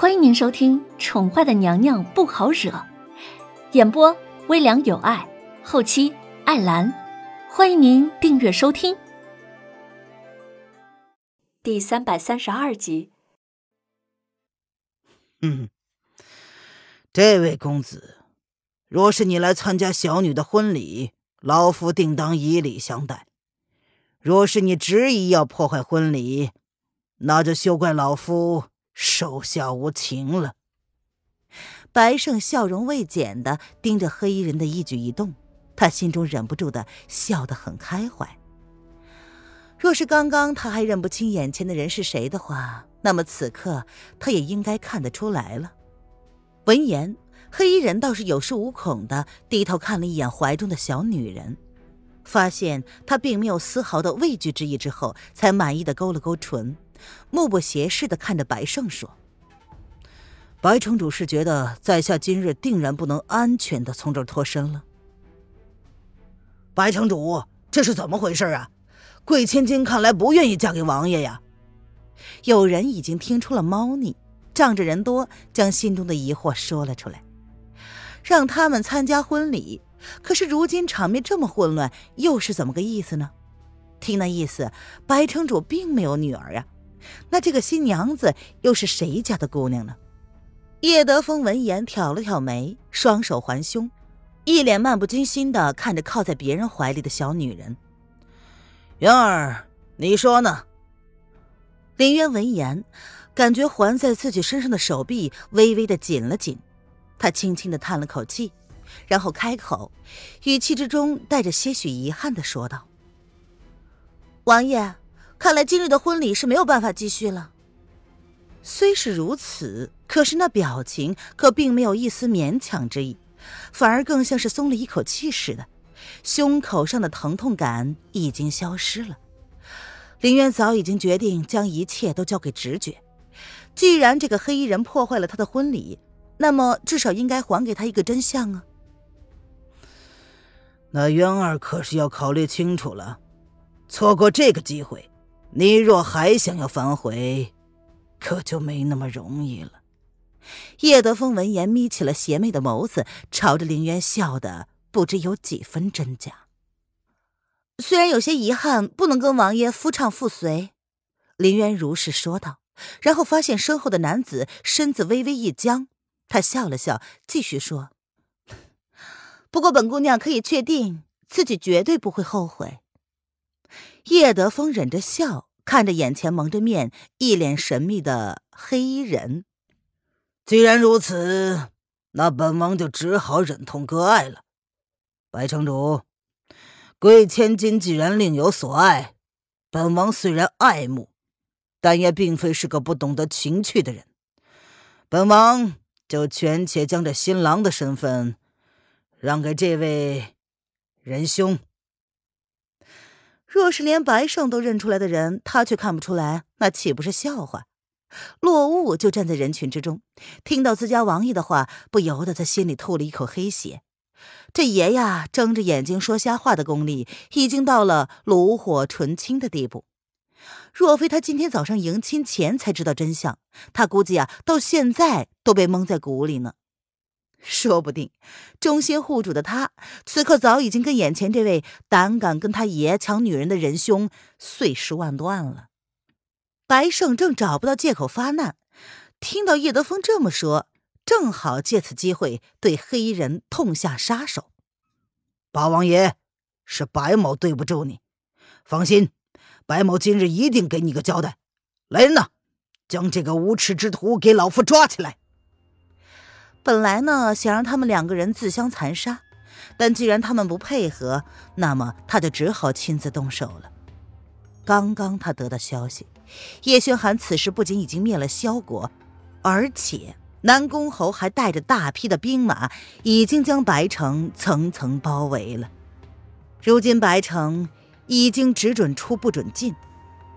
欢迎您收听《宠坏的娘娘不好惹》，演播微凉有爱，后期艾兰。欢迎您订阅收听。第三百三十二集。嗯，这位公子，若是你来参加小女的婚礼，老夫定当以礼相待；若是你执意要破坏婚礼，那就休怪老夫。手下无情了。白胜笑容未减的盯着黑衣人的一举一动，他心中忍不住的笑得很开怀。若是刚刚他还认不清眼前的人是谁的话，那么此刻他也应该看得出来了。闻言，黑衣人倒是有恃无恐的低头看了一眼怀中的小女人，发现她并没有丝毫的畏惧之意之后，才满意的勾了勾唇。目不斜视的看着白胜说：“白城主是觉得在下今日定然不能安全的从这儿脱身了。”白城主，这是怎么回事啊？贵千金看来不愿意嫁给王爷呀？有人已经听出了猫腻，仗着人多，将心中的疑惑说了出来，让他们参加婚礼。可是如今场面这么混乱，又是怎么个意思呢？听那意思，白城主并没有女儿啊。那这个新娘子又是谁家的姑娘呢？叶德风闻言挑了挑眉，双手环胸，一脸漫不经心的看着靠在别人怀里的小女人。云儿，你说呢？林渊闻言，感觉环在自己身上的手臂微微的紧了紧，他轻轻的叹了口气，然后开口，语气之中带着些许遗憾的说道：“王爷。”看来今日的婚礼是没有办法继续了。虽是如此，可是那表情可并没有一丝勉强之意，反而更像是松了一口气似的，胸口上的疼痛感已经消失了。林渊早已经决定将一切都交给直觉。既然这个黑衣人破坏了他的婚礼，那么至少应该还给他一个真相啊！那渊儿可是要考虑清楚了，错过这个机会。你若还想要反悔，可就没那么容易了。叶德风闻言，眯起了邪魅的眸子，朝着林渊笑得不知有几分真假。虽然有些遗憾，不能跟王爷夫唱妇随，林渊如是说道。然后发现身后的男子身子微微一僵，他笑了笑，继续说：“ 不过本姑娘可以确定，自己绝对不会后悔。”叶德风忍着笑。看着眼前蒙着面、一脸神秘的黑衣人，既然如此，那本王就只好忍痛割爱了。白城主，贵千金既然另有所爱，本王虽然爱慕，但也并非是个不懂得情趣的人。本王就权且将这新郎的身份让给这位仁兄。若是连白胜都认出来的人，他却看不出来，那岂不是笑话？落雾就站在人群之中，听到自家王爷的话，不由得在心里吐了一口黑血。这爷呀，睁着眼睛说瞎话的功力，已经到了炉火纯青的地步。若非他今天早上迎亲前才知道真相，他估计啊，到现在都被蒙在鼓里呢。说不定，忠心护主的他，此刻早已经跟眼前这位胆敢跟他爷抢女人的仁兄碎尸万段了。白胜正找不到借口发难，听到叶德风这么说，正好借此机会对黑衣人痛下杀手。八王爷，是白某对不住你，放心，白某今日一定给你个交代。来人呐，将这个无耻之徒给老夫抓起来！本来呢，想让他们两个人自相残杀，但既然他们不配合，那么他就只好亲自动手了。刚刚他得到消息，叶轩寒此时不仅已经灭了萧国，而且南宫侯还带着大批的兵马，已经将白城层层包围了。如今白城已经只准出不准进，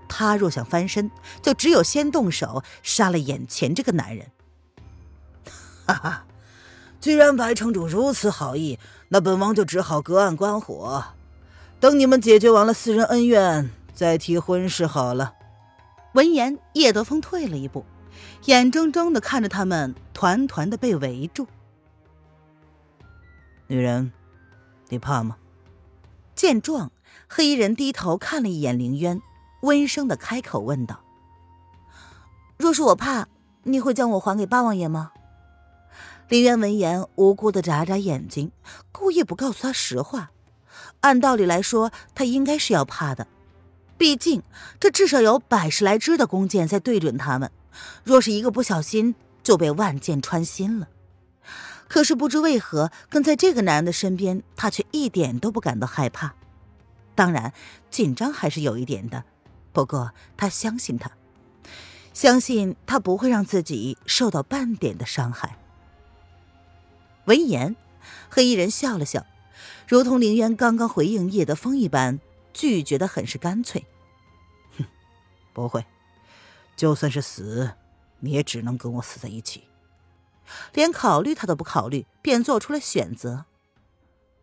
他若想翻身，就只有先动手杀了眼前这个男人。哈哈，既然白城主如此好意，那本王就只好隔岸观火，等你们解决完了私人恩怨，再提婚事好了。闻言，叶德风退了一步，眼睁睁的看着他们团团的被围住。女人，你怕吗？见状，黑衣人低头看了一眼凌渊，温声的开口问道：“若是我怕，你会将我还给八王爷吗？”李渊闻言，无辜的眨眨眼睛，故意不告诉他实话。按道理来说，他应该是要怕的，毕竟这至少有百十来支的弓箭在对准他们，若是一个不小心就被万箭穿心了。可是不知为何，跟在这个男人的身边，他却一点都不感到害怕。当然，紧张还是有一点的，不过他相信他，相信他不会让自己受到半点的伤害。闻言，黑衣人笑了笑，如同凌渊刚刚回应叶德风一般，拒绝的很是干脆。哼，不会，就算是死，你也只能跟我死在一起。连考虑他都不考虑，便做出了选择。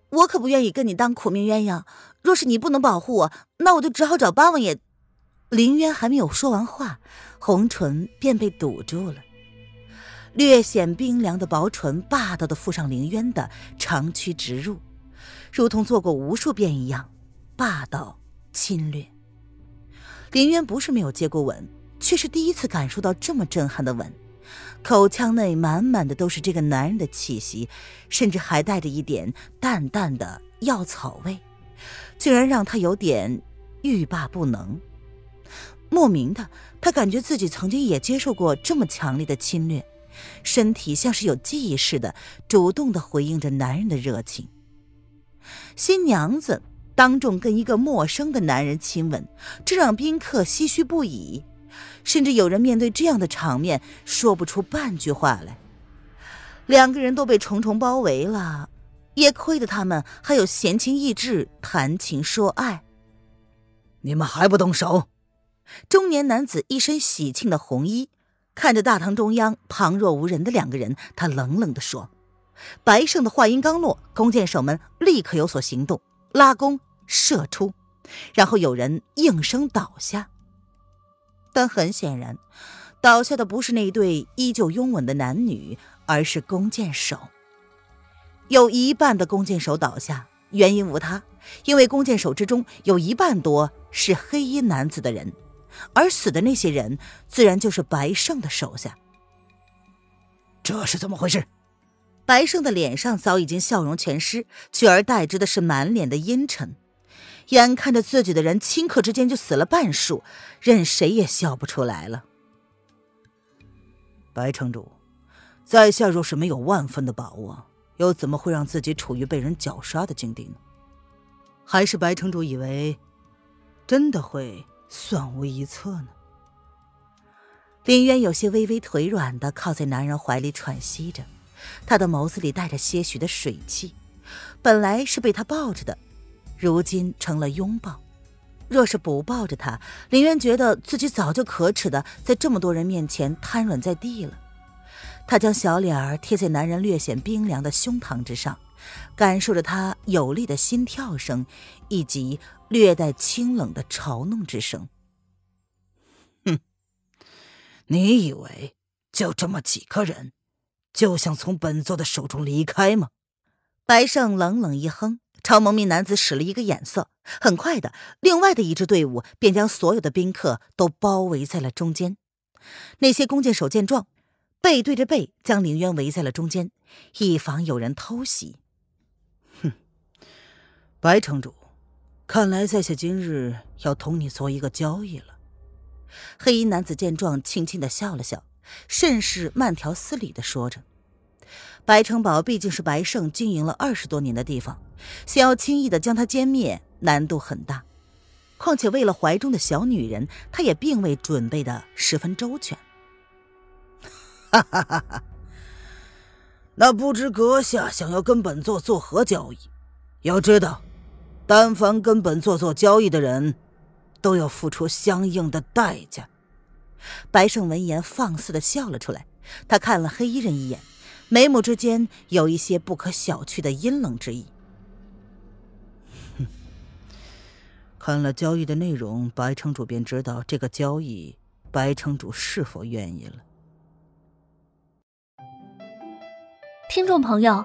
我可不愿意跟你当苦命鸳鸯。若是你不能保护我，那我就只好找八王爷。凌渊还没有说完话，红唇便被堵住了。略显冰凉的薄唇霸道的附上凌渊的长驱直入，如同做过无数遍一样，霸道侵略。凌渊不是没有接过吻，却是第一次感受到这么震撼的吻，口腔内满满的都是这个男人的气息，甚至还带着一点淡淡的药草味，竟然让他有点欲罢不能。莫名的，他感觉自己曾经也接受过这么强烈的侵略。身体像是有记忆似的，主动的回应着男人的热情。新娘子当众跟一个陌生的男人亲吻，这让宾客唏嘘不已，甚至有人面对这样的场面说不出半句话来。两个人都被重重包围了，也亏得他们还有闲情逸致谈情说爱。你们还不动手？中年男子一身喜庆的红衣。看着大堂中央旁若无人的两个人，他冷冷地说：“白胜的话音刚落，弓箭手们立刻有所行动，拉弓射出，然后有人应声倒下。但很显然，倒下的不是那一对依旧拥吻的男女，而是弓箭手。有一半的弓箭手倒下，原因无他，因为弓箭手之中有一半多是黑衣男子的人。”而死的那些人，自然就是白胜的手下。这是怎么回事？白胜的脸上早已经笑容全失，取而代之的是满脸的阴沉。眼看着自己的人顷刻之间就死了半数，任谁也笑不出来了。白城主，在下若是没有万分的把握，又怎么会让自己处于被人绞杀的境地呢？还是白城主以为，真的会？算无一策呢。林渊有些微微腿软的靠在男人怀里喘息着，他的眸子里带着些许的水汽。本来是被他抱着的，如今成了拥抱。若是不抱着他，林渊觉得自己早就可耻的在这么多人面前瘫软在地了。他将小脸儿贴在男人略显冰凉的胸膛之上，感受着他有力的心跳声，以及。略带清冷的嘲弄之声。哼，你以为就这么几个人，就想从本座的手中离开吗？白胜冷冷一哼，朝蒙面男子使了一个眼色。很快的，另外的一支队伍便将所有的宾客都包围在了中间。那些弓箭手见状，背对着背将凌渊围在了中间，以防有人偷袭。白城主。看来在下今日要同你做一个交易了。黑衣男子见状，轻轻的笑了笑，甚是慢条斯理的说着：“白城堡毕竟是白胜经营了二十多年的地方，想要轻易的将他歼灭，难度很大。况且为了怀中的小女人，他也并未准备的十分周全。”哈哈哈哈！那不知阁下想要跟本座做何交易？要知道。但凡跟本座做交易的人都要付出相应的代价。白胜闻言放肆的笑了出来，他看了黑衣人一眼，眉目之间有一些不可小觑的阴冷之意。哼。看了交易的内容，白城主便知道这个交易，白城主是否愿意了。听众朋友。